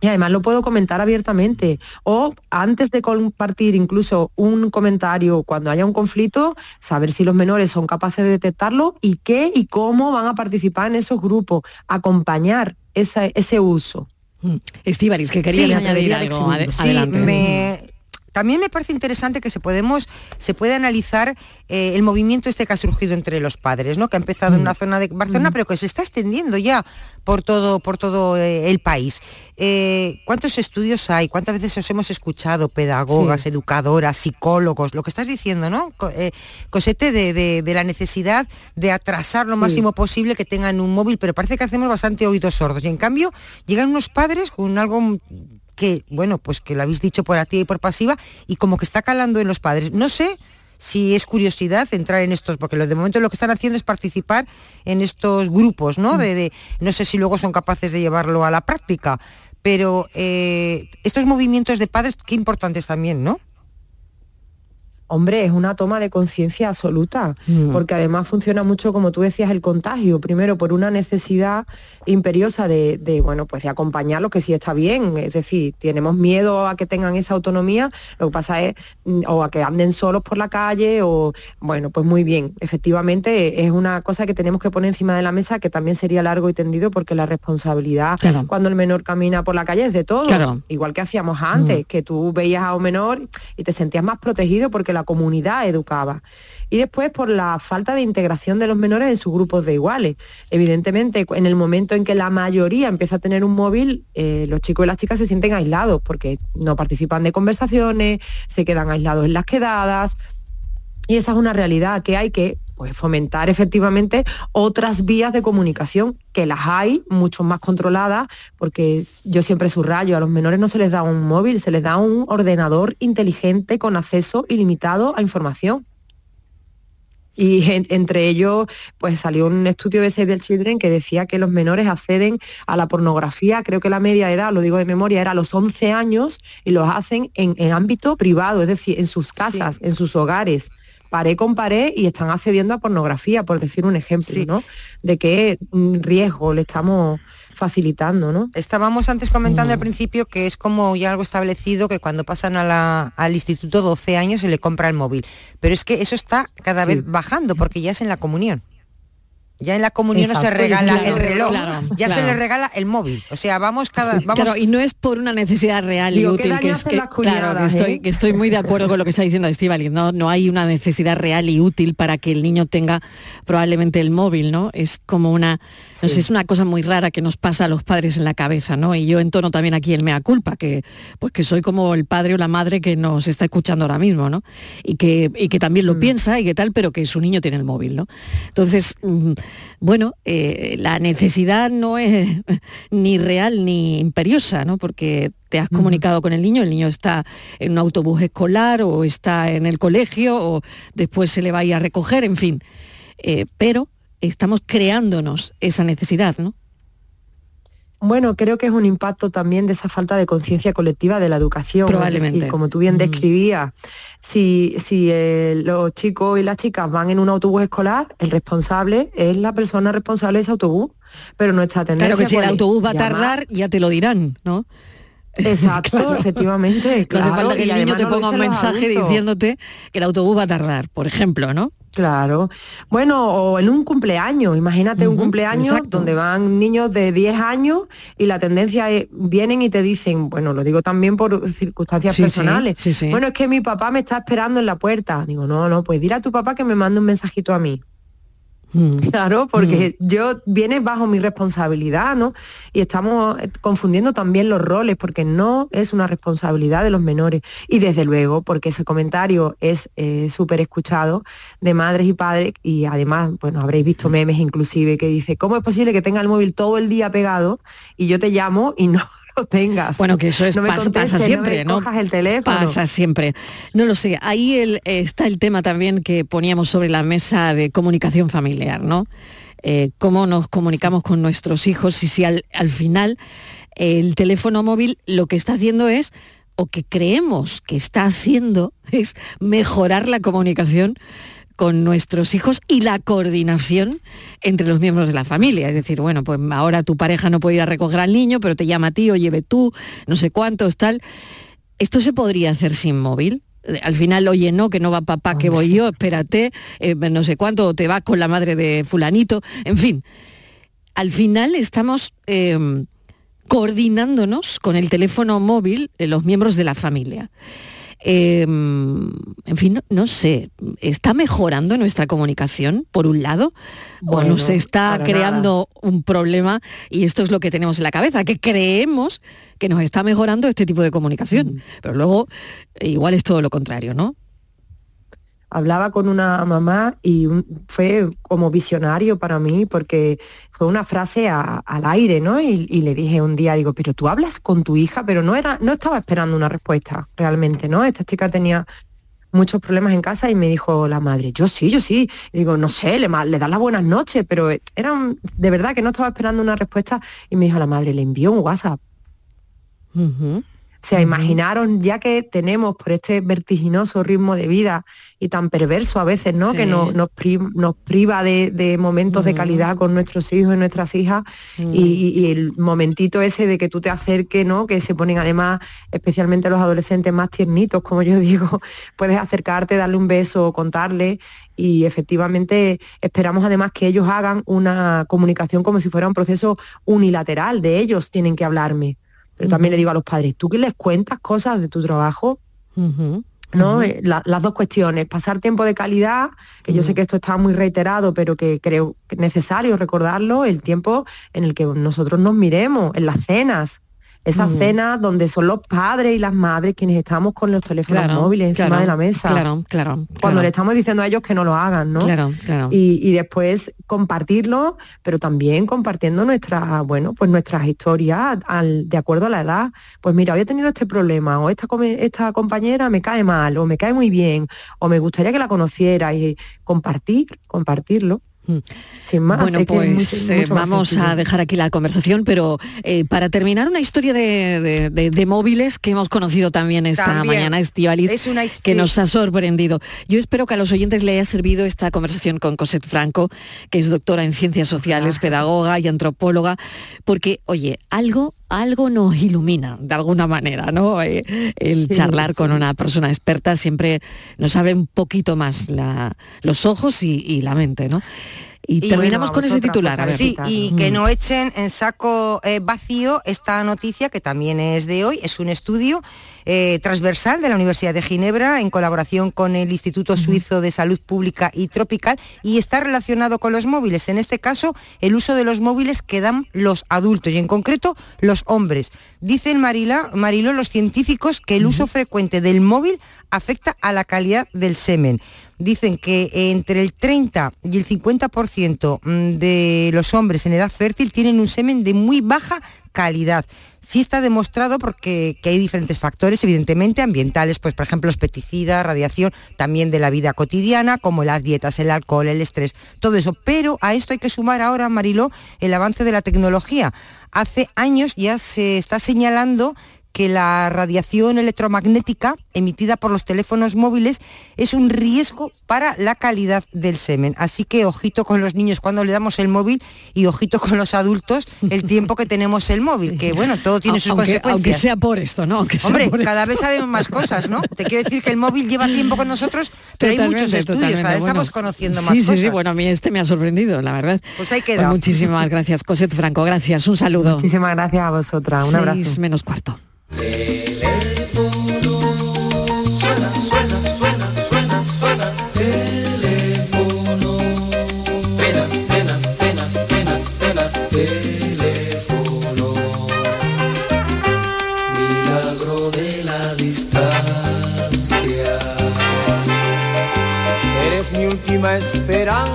y además lo puedo comentar abiertamente. O antes de compartir incluso un comentario cuando haya un conflicto, saber si los menores son capaces de detectarlo y qué y cómo van a participar en esos grupos, acompañar esa- ese uso. Estíbaliz, que querías Sí, añadir algo. sí, adelante. me- también me parece interesante que se podemos se puede analizar eh, el movimiento este que ha surgido entre los padres, ¿no? Que ha empezado en una zona de Barcelona, pero que se está extendiendo ya por todo por todo eh, el país. Eh, ¿Cuántos estudios hay? ¿Cuántas veces os hemos escuchado pedagogas, Sí. educadoras, psicólogos? Lo que estás diciendo, ¿no? Co- Cosete de, de- de la necesidad de atrasar lo Sí. máximo posible que tengan un móvil, pero parece que hacemos bastante oídos sordos. Y en cambio llegan unos padres con algo que, bueno, pues que lo habéis dicho por activa y por pasiva y como que está calando en los padres. No sé si es curiosidad entrar en estos, porque lo de momento lo que están haciendo es participar en estos grupos, ¿no? De, de- no sé si luego son capaces de llevarlo a la práctica, pero eh, estos movimientos de padres, qué importantes también, ¿no? Hombre, es una toma de conciencia absoluta, Mm. porque además funciona mucho, como tú decías, el contagio. Primero, por una necesidad imperiosa de, de, bueno, pues de acompañarlos, que sí está bien. Es decir, tenemos miedo a que tengan esa autonomía, lo que pasa es, mm, o a que anden solos por la calle, o, bueno, pues muy bien. Efectivamente, es una cosa que tenemos que poner encima de la mesa, que también sería largo y tendido, porque la responsabilidad cuando el menor camina por la calle es de todos. Claro. Igual que hacíamos antes, Mm. que tú veías a un menor y te sentías más protegido porque la comunidad educaba. Y después por la falta de integración de los menores en sus grupos de iguales. Evidentemente, en el momento en que la mayoría empieza a tener un móvil, eh, los chicos y las chicas se sienten aislados porque no participan de conversaciones, se quedan aislados en las quedadas. Y esa es una realidad que hay que pues, fomentar efectivamente otras vías de comunicación, que las hay, mucho más controladas, porque yo siempre subrayo, a los menores no se les da un móvil, se les da un ordenador inteligente con acceso ilimitado a información. Y en- entre ellos, pues salió un estudio de Save the Children que decía que los menores acceden a la pornografía, creo que la media edad, lo digo de memoria, era a los 11 años y los hacen en, en ámbito privado, es decir, en sus casas, en sus hogares paré con pared y están accediendo a pornografía, por decir un ejemplo, ¿no? De qué mm, riesgo le estamos facilitando, ¿no? Estábamos antes comentando al principio que es como ya algo establecido que cuando pasan a la- al instituto 12 años se le compra el móvil. Pero es que eso está cada vez bajando porque ya es en la comunión. Ya en la comunión no se regala claro, el reloj, claro, ya se le regala el móvil. O sea, vamos cada... Vamos, Claro, y no es por una necesidad real Digo, y ¿qué útil, que es que, estoy, eh? que estoy muy de acuerdo con lo que está diciendo Estivali, no, no hay una necesidad real y útil para que el niño tenga probablemente el móvil, ¿no? Es como una, no sé, es una cosa muy rara que nos pasa a los padres en la cabeza, ¿no? Y yo entono también aquí el mea culpa, que pues que soy como el padre o la madre que nos está escuchando ahora mismo, ¿no? Y que, y que también lo piensa y que tal, pero que su niño tiene el móvil, ¿no? Entonces, mm, bueno, eh, la necesidad no es *laughs* ni real ni imperiosa, ¿no? Porque te has comunicado con el niño, el niño está en un autobús escolar o está en el colegio o después se le va a ir a recoger, en fin. Eh, pero estamos creándonos esa necesidad, ¿no? Bueno, creo que es un impacto también de esa falta de conciencia colectiva de la educación. Probablemente. decir, como tú bien describías, si, si eh, los chicos y las chicas van en un autobús escolar, el responsable es la persona responsable de ese autobús, pero nuestra tendencia Claro que si el autobús va a tardar, ya te lo dirán, ¿no? Exacto, *laughs* Claro. efectivamente. No hace claro, falta que y el niño te ponga un mensaje diciéndote que el autobús va a tardar, por ejemplo, ¿no? Claro. Bueno, o en un cumpleaños, imagínate un cumpleaños exacto. donde van niños de 10 años y la tendencia es, vienen y te dicen, bueno, lo digo también por circunstancias sí, personales, sí, sí. bueno, es que mi papá me está esperando en la puerta. Digo, no, no, pues dile a tu papá que me mande un mensajito a mí. Claro, porque yo viene bajo mi responsabilidad, ¿no? Y estamos eh, confundiendo también los roles, porque no es una responsabilidad de los menores. Y desde luego, porque ese comentario es eh, súper escuchado de madres y padres, y además, bueno, habréis visto memes inclusive que dice, ¿cómo es posible que tenga el móvil todo el día pegado y yo te llamo y no lo tengas? Bueno, que eso es No me pasa, contestes, pasa no siempre, me ¿no? cojas el teléfono. Pasa siempre. No lo sé. Ahí el- está el tema también que poníamos sobre la mesa de comunicación familiar, ¿no? Eh, cómo nos comunicamos con nuestros hijos y si al, al final el teléfono móvil lo que está haciendo es o que creemos que está haciendo *laughs* es mejorar la comunicación con nuestros hijos y la coordinación entre los miembros de la familia. Es decir, bueno, pues ahora tu pareja no puede ir a recoger al niño, pero te llama a ti o lleve tú, no sé cuántos, tal. ¿Esto se podría hacer sin móvil? Al final, oye, no, que no va papá, que voy yo, espérate, eh, no sé cuánto, o te vas con la madre de fulanito, en fin. Al final estamos eh, coordinándonos con el teléfono móvil los miembros de la familia. Eh, en fin, no, no sé, ¿está mejorando nuestra comunicación, por un lado? ¿O Bueno, nos está creando un problema? Y esto es lo que tenemos en la cabeza, que creemos que nos está mejorando este tipo de comunicación. Pero luego, igual es todo lo contrario, ¿no? Hablaba con una mamá y fue como visionario para mí porque fue una frase al aire, ¿no? Y, le dije un día, digo, pero tú hablas con tu hija, pero no era, no estaba esperando una respuesta realmente, ¿no? Esta chica tenía muchos problemas en casa y me dijo la madre, yo sí, yo sí. Digo, no sé, le, le das las buenas noches, pero era de verdad que no estaba esperando una respuesta y me dijo la madre, le envió un WhatsApp. Sea, imaginaron ya que tenemos por este vertiginoso ritmo de vida y tan perverso a veces, ¿no? Sí. Que no- nos, pri- nos priva de, de momentos de calidad con nuestros hijos y nuestras hijas Mm. y, y- y el momentito ese de que tú te acerques, ¿no? Que se ponen además, especialmente los adolescentes más tiernitos, como yo *laughs* digo, puedes acercarte, darle un beso, contarle y efectivamente esperamos además que ellos hagan una comunicación como si fuera un proceso unilateral, de ellos tienen que hablarme. Pero también le digo a los padres, ¿tú que les cuentas cosas de tu trabajo? ¿no? Eh, la- las dos cuestiones, pasar tiempo de calidad, que yo sé que esto está muy reiterado, pero que creo que es necesario recordarlo, el tiempo en el que nosotros nos miremos, en las cenas. Esas Mm. cenas donde son los padres y las madres quienes estamos con los teléfonos Claro, móviles encima claro, de la mesa. claro, claro, Cuando claro. le estamos diciendo a ellos que no lo hagan, ¿no? Claro, claro. Y, y después compartirlo, pero también compartiendo nuestras, bueno, pues nuestras historias al- de acuerdo a la edad. Pues mira, hoy he tenido este problema, o esta, esta compañera me cae mal, o me cae muy bien, o me gustaría que la conociera, y compartir, compartirlo. Sin más, Bueno, pues eh, mucho vamos a dejar aquí la conversación, pero eh, para terminar, una historia de, de- de- de móviles que hemos conocido también esta También. mañana, Estivaliz, Es una que nos ha sorprendido. Yo espero que a los oyentes le haya servido esta conversación con Cosette Franco, que es doctora en ciencias sociales, pedagoga y antropóloga, porque, oye, algo algo nos ilumina de alguna manera, ¿no? Eh, el Sí, charlar con una persona experta siempre nos abre un poquito más la- los ojos y, y la mente, ¿no? Y, Y terminamos bueno, con ese titular. A ver. Sí, y que Mm. no echen en saco eh, vacío esta noticia, que también es de hoy, es un estudio eh, transversal de la Universidad de Ginebra en colaboración con el Instituto Suizo de Salud Pública y Tropical y está relacionado con los móviles. En este caso, el uso de los móviles que dan los adultos y en concreto los hombres. Dicen Marila, Marilo los científicos que el uso frecuente del móvil afecta a la calidad del semen. Dicen que entre el 30 y el 50% mm, de los hombres en edad fértil tienen un semen de muy baja calidad. Sí está demostrado porque que hay diferentes factores, evidentemente, ambientales, pues por ejemplo los pesticidas, radiación, también de la vida cotidiana, como las dietas, el alcohol, el estrés, todo eso. Pero a esto hay que sumar ahora, Mariló, el avance de la tecnología. Hace años ya se está señalando que la radiación electromagnética emitida por los teléfonos móviles es un riesgo para la calidad del semen. Así que ojito con los niños cuando le damos el móvil y ojito con los adultos el tiempo que tenemos el móvil, que bueno, todo tiene sus aunque, consecuencias. aunque sea por esto, ¿no? Aunque sea Hombre, por cada esto. vez sabemos más cosas, ¿no? Te quiero decir que el móvil lleva tiempo con nosotros, pero hay muchos estudios, totalmente. cada vez Bueno, estamos conociendo sí, más sí, cosas. Sí, bueno, a mí este me ha sorprendido, la verdad. Pues ahí queda. muchísimas gracias, Cosette Franco, gracias, un saludo. Muchísimas gracias a vosotras, un Seis abrazo. menos cuarto. Teléfono. Suena, suena, suena, suena, suena. Teléfono. Penas, penas, penas, penas, penas. Teléfono. Milagro de la distancia. Eres mi última esperanza.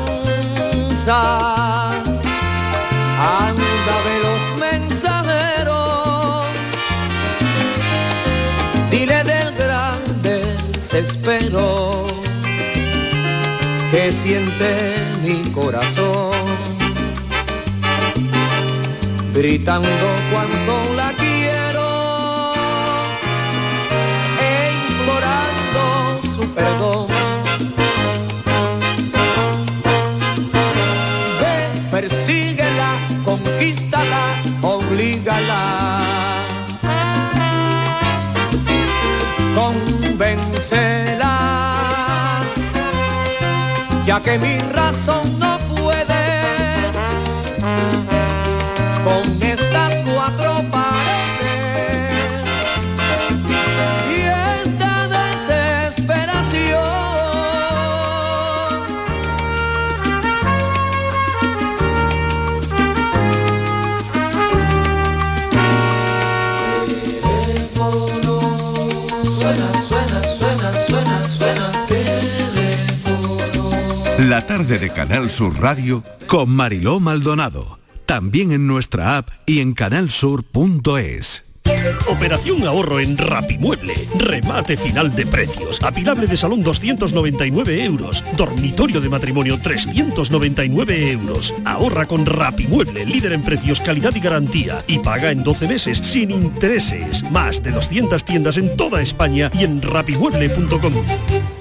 Desespero que siente mi corazón. Gritando cuánto la que mi razón Tarde de Canal Sur Radio con Mariló Maldonado. También en nuestra app y en canalsur.es. Operación ahorro en Rapimueble. Remate final de precios. Apilable de salón 299 euros. Dormitorio de matrimonio 399 euros. Ahorra con Rapimueble, líder en precios, calidad y garantía. Y paga en 12 meses sin intereses. Más de 200 tiendas en toda España y en rapimueble.com.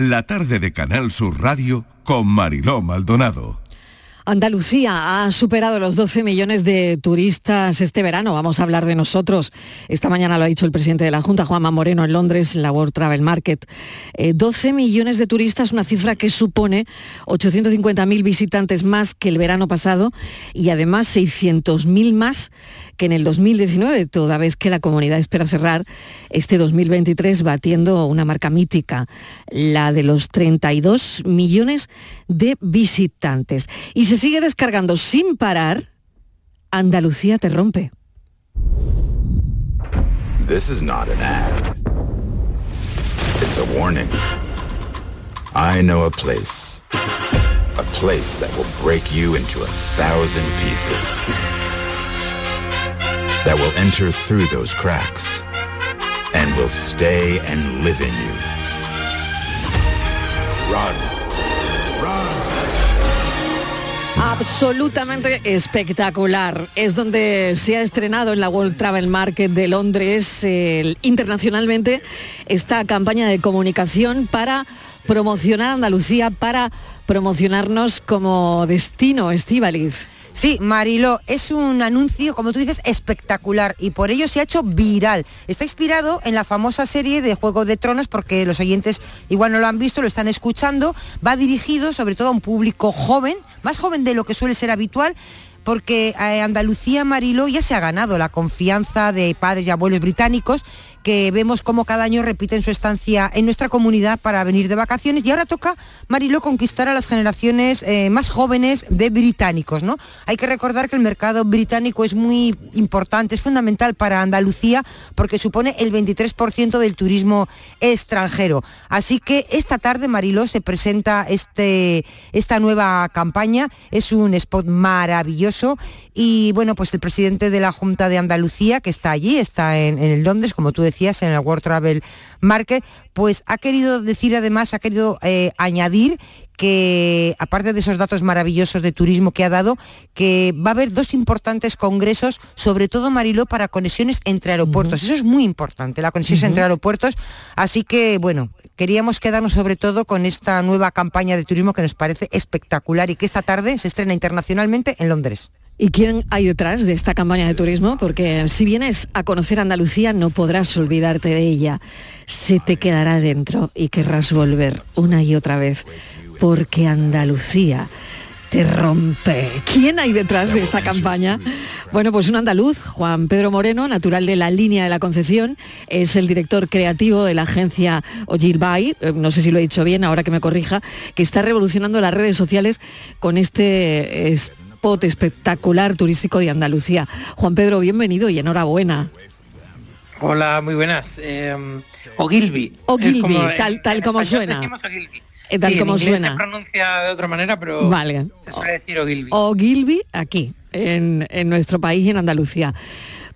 La tarde de Canal Sur Radio con Mariló Maldonado. Andalucía ha superado los 12 millones de turistas este verano. Vamos a hablar de nosotros. Esta mañana lo ha dicho el presidente de la Junta, Juanma Moreno, en Londres, en la World Travel Market. Eh, 12 millones de turistas, una cifra que supone 850.000 visitantes más que el verano pasado y además 600.000 más que en el 2019, toda vez que la comunidad espera cerrar este 2023 batiendo una marca mítica, la de los 32 millones de visitantes. Y se sigue descargando sin parar, Andalucía te rompe. I know a place. A place that will break you into a thousand pieces. And will stay. Run. Absolutamente espectacular. Es donde se ha estrenado en la World Travel Market de Londres internacionalmente esta campaña de comunicación para promocionar Andalucía, para promocionarnos como destino, Estíbaliz. Sí, Marilo, es un anuncio, como tú dices, espectacular y por ello se ha hecho viral. Está inspirado en la famosa serie de Juego de Tronos porque los oyentes igual no lo han visto, lo están escuchando. Va dirigido sobre todo a un público joven, más joven de lo que suele ser habitual, porque eh, Andalucía Marilo ya se ha ganado la confianza de padres y abuelos británicos que vemos como cada año repiten su estancia en nuestra comunidad para venir de vacaciones y ahora toca Marilo conquistar a las generaciones eh, más jóvenes de británicos, ¿no? Hay que recordar que el mercado británico es muy importante, es fundamental para Andalucía porque supone el 23% del turismo extranjero. Así que esta tarde Mariló se presenta este, esta nueva campaña, es un spot maravilloso y bueno, pues el presidente de la Junta de Andalucía que está allí, está en, en Londres, como tú decías, en el World Travel Market, pues ha querido decir además, ha querido eh, añadir que aparte de esos datos maravillosos de turismo que ha dado, que va a haber dos importantes congresos, sobre todo Mariló, para conexiones entre aeropuertos. Eso es muy importante, la conexión entre aeropuertos. Así que, bueno, queríamos quedarnos sobre todo con esta nueva campaña de turismo que nos parece espectacular y que esta tarde se estrena internacionalmente en Londres. ¿Y quién hay detrás de esta campaña de turismo? Porque si vienes a conocer Andalucía no podrás olvidarte de ella. Se te quedará dentro y querrás volver una y otra vez. Porque Andalucía te rompe. ¿Quién hay detrás de esta campaña? Bueno, pues un andaluz, Juan Pedro Moreno, natural de la línea de la Concepción, es el director creativo de la agencia Ogilvy, eh, no sé si lo he dicho bien, ahora que me corrija, que está revolucionando las redes sociales con este spot espectacular turístico de Andalucía. Juan Pedro, bienvenido y enhorabuena. Hola, muy buenas. Eh, Ogilvy. Ogilvy, Es como- tal, tal como suena. Ogilvy. Eh, tal Sí, como en suena. se pronuncia de otra manera, pero Vale. se suele decir Ogilvy. Ogilvy aquí, en, en nuestro país y en Andalucía.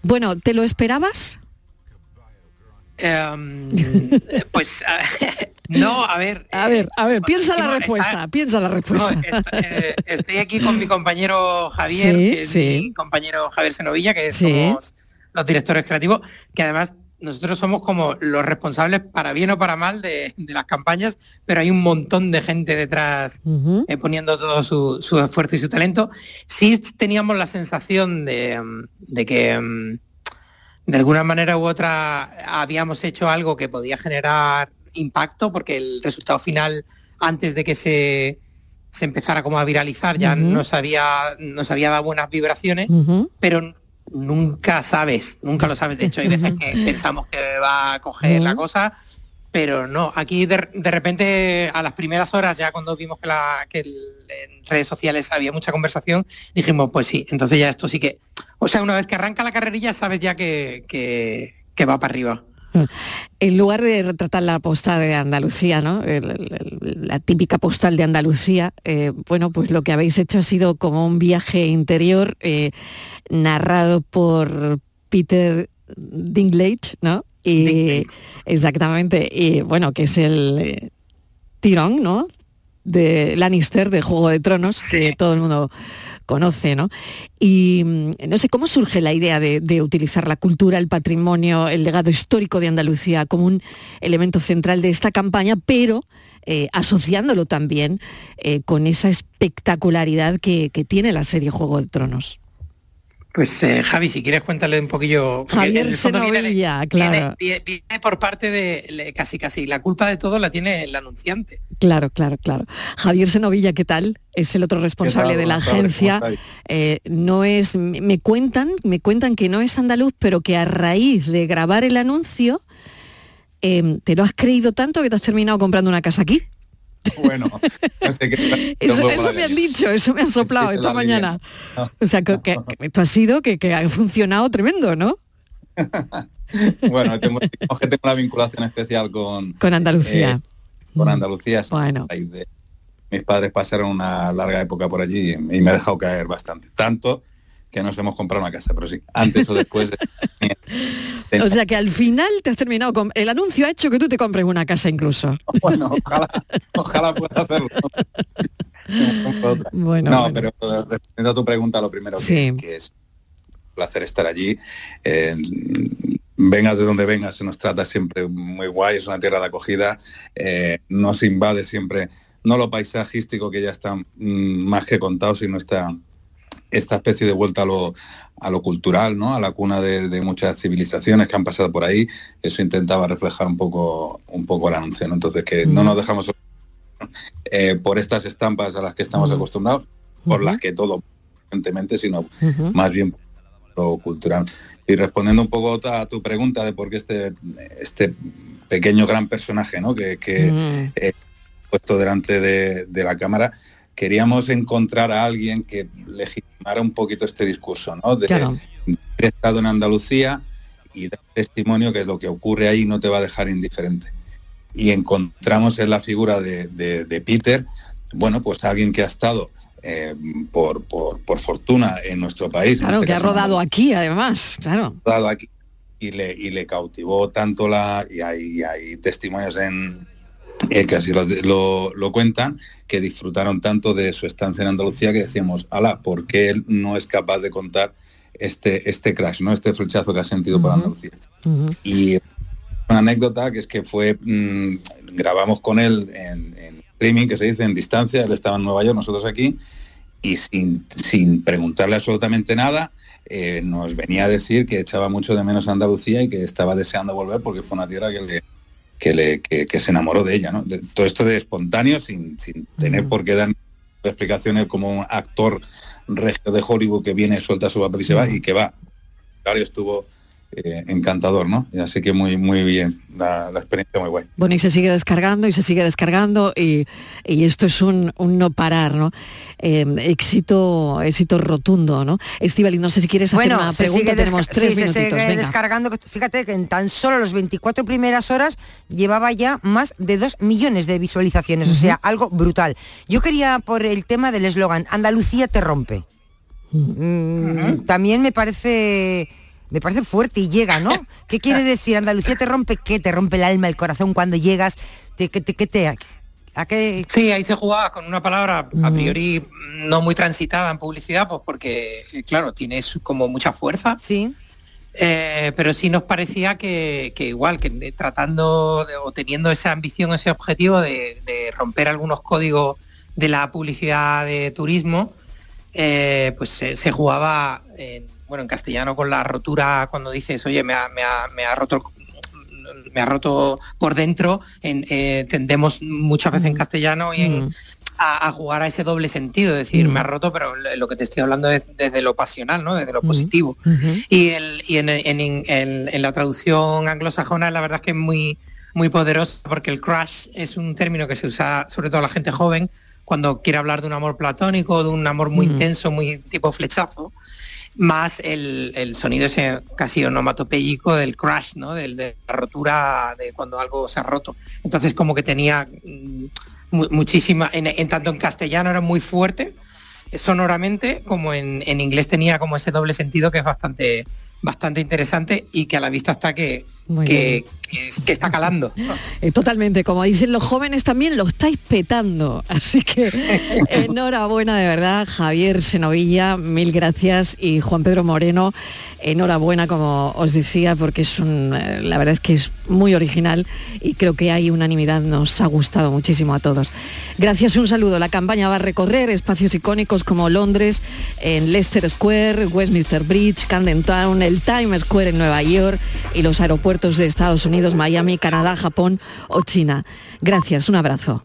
Bueno, ¿te lo esperabas? Em, *laughs* pues a- *laughs* no, *laughs* a ver. A ver, a ver, piensa la respuesta, está- piensa la no, respuesta. *laughs* est- eh, estoy aquí con mi compañero Javier, Sí, que es sí. mi compañero Javier Senovilla, que Sí. somos los directores creativos, que además nosotros somos como los responsables para bien o para mal de, de las campañas, pero hay un montón de gente detrás eh, poniendo todo su, su esfuerzo y su talento. Sí teníamos la sensación de, mm, de que mm, de alguna manera u otra habíamos hecho algo que podía generar impacto, porque el resultado final, antes de que se, se empezara como a viralizar, ya Ujú. nos, había, nos había dado buenas vibraciones, pero nunca sabes, nunca lo sabes. De hecho, hay veces que pensamos que va a coger la cosa, pero no. Aquí de, de repente, a las primeras horas, ya cuando vimos que, la, que el- en redes sociales había mucha conversación, dijimos, pues sí, entonces ya esto sí que... O sea, una vez que arranca la carrerilla, sabes ya que, que, que va para arriba. En lugar de retratar la postal de Andalucía, ¿no? El- el- el- la típica postal de Andalucía, eh, bueno, pues lo que habéis hecho ha sido como un viaje interior eh, narrado por Peter Dinklage, ¿no? Y exactamente, y bueno, que es el eh, tirón, ¿no? De Lannister de Juego de Tronos, que todo el mundo conoce, ¿no? Y mm, no sé cómo surge la idea de, utilizar la cultura, el patrimonio, el legado histórico de Andalucía como un elemento central de esta campaña, pero eh, asociándolo también eh, con esa espectacularidad que tiene la serie Juego de Tronos. Pues eh, Javi, si quieres cuéntale un poquillo. Javier viene Senovilla, claro. Viene, por parte de le- casi casi la culpa de todo la tiene el anunciante. Claro, claro, claro. Javier Senovilla, ¿qué tal? Es el otro responsable tal? de la agencia. Eh, no es, me me cuentan, me cuentan que no es andaluz, pero que a raíz de grabar el anuncio, eh, te lo has creído tanto que te has terminado comprando una casa aquí. *laughs* Bueno, no sé qué. *laughs* Eso, me han dicho, eso me han soplado Sí, esta la mañana. O sea, *laughs* que, esto ha sido que, que ha funcionado tremendo, ¿no? Bueno, tengo, que tengo una vinculación especial con, Con Andalucía. eh, con Andalucía. Bueno. Mis padres pasaron una larga época por allí y me he dejado caer bastante. Tanto que nos hemos comprado una casa, pero sí, antes o después. *laughs* O sea que al final te has terminado con... El anuncio ha hecho que tú te compres una casa incluso. *laughs* Bueno, ojalá, ojalá pueda hacerlo. *laughs* Bueno, no, bueno. pero respondiendo a tu pregunta, lo primero que, Sí. que es un placer estar allí. Eh, vengas de donde vengas, se nos trata siempre muy guay, es una tierra de acogida, eh, nos invade siempre, no lo paisajístico que ya está mm, más que contado, sino esta, esta especie de vuelta a lo, a lo cultural, ¿no? a la cuna de, de muchas civilizaciones que han pasado por ahí. Eso intentaba reflejar un poco, un poco el anuncio. ¿no? Entonces, que no nos dejamos eh, por estas estampas a las que estamos acostumbrados, por las que todo, evidentemente, sino más bien por lo cultural. Y respondiendo un poco a tu pregunta de por qué este, este pequeño gran personaje ¿no? que, que Mm. he puesto delante de, de la cámara, queríamos encontrar a alguien que legitimara un poquito este discurso, ¿no? De Claro. haber estado en Andalucía y dar testimonio que lo que ocurre ahí no te va a dejar indiferente. Y encontramos en la figura de, de- de Peter, bueno, pues alguien que ha estado eh, por, por- por fortuna en nuestro país. Claro, este que ha caso rodado aquí además, claro. dado aquí y le, y le cautivó tanto la y hay, y hay testimonios en eh, que así lo, lo- lo cuentan que disfrutaron tanto de su estancia en Andalucía que decíamos ala ¿por qué él no es capaz de contar este este crash no este flechazo que ha sentido por Andalucía y una anécdota que es que fue mm, grabamos con él en, en streaming que se dice en distancia él estaba en Nueva York nosotros aquí y sin, sin preguntarle absolutamente nada, eh, nos venía a decir que echaba mucho de menos a Andalucía y que estaba deseando volver porque fue una tierra que le que, le, que, que se enamoró de ella, ¿no? De- todo esto de espontáneo, sin, sin tener por qué dar explicaciones como un actor regio de Hollywood que viene, suelta su papel y se va, y que va. Claro, estuvo eh, encantador, ¿no? Y así que muy, muy bien, la, la experiencia muy guay. Bueno, y se sigue descargando y se sigue descargando y, y esto es un, un no parar, ¿no? Eh, éxito, éxito rotundo, ¿no? Estivali, no sé si quieres hacer una se pregunta, sigue tenemos tres sí, se minutitos. sigue venga. descargando. Fíjate que en tan solo los 24 primeras horas llevaba ya más de 2 millones de visualizaciones, o sea, algo brutal. Yo quería por el tema del eslogan, Andalucía te rompe. Mm, También me parece... Me parece fuerte y llega, ¿no? *laughs* ¿Qué quiere decir? Andalucía te rompe, ¿qué? Te rompe el alma, el corazón cuando llegas. ¿Te, qué te, qué te- a qué? Sí, ahí se jugaba con una palabra a priori no muy transitada en publicidad, pues porque, claro, tiene su- como mucha fuerza. Sí. Eh, pero sí nos parecía que, que igual, que tratando de- o teniendo esa ambición, ese objetivo de, de romper algunos códigos de la publicidad de turismo, eh, pues se, se jugaba en, bueno, en castellano con la rotura cuando dices, oye, me ha, me ha- me ha roto me ha roto por dentro, en, eh, tendemos muchas veces en castellano y en, a, a jugar a ese doble sentido, es decir, me ha roto, pero lo que te estoy hablando es desde lo pasional, ¿no? Desde lo positivo. Y, el, y en, la traducción anglosajona la verdad es que es muy, muy poderosa porque el crush es un término que se usa sobre todo la gente joven cuando quiere hablar de un amor platónico, de un amor muy intenso, muy tipo flechazo, más el, el sonido ese casi onomatopéyico del crash, ¿no? Del, de la rotura de cuando algo se ha roto. Entonces como que tenía mm, mu- muchísima, en, en tanto en castellano era muy fuerte eh, sonoramente, como en, en inglés tenía como ese doble sentido que es bastante, bastante interesante y que a la vista está que, que, que es- que está calando. Eh, totalmente, como dicen los jóvenes también lo estáis petando. Así que *laughs* enhorabuena de verdad, Javier Senovilla, mil gracias y Juan Pedro Moreno, enhorabuena como os decía, porque es un, eh, la verdad es que es muy original y creo que hay unanimidad, nos ha gustado muchísimo a todos. Gracias, un saludo. La campaña va a recorrer espacios icónicos como Londres, en Leicester Square, Westminster Bridge, Camden Town, el Times Square en Nueva York y los aeropuertos de Estados Miami, Canadá, Japón o China. Gracias, un abrazo.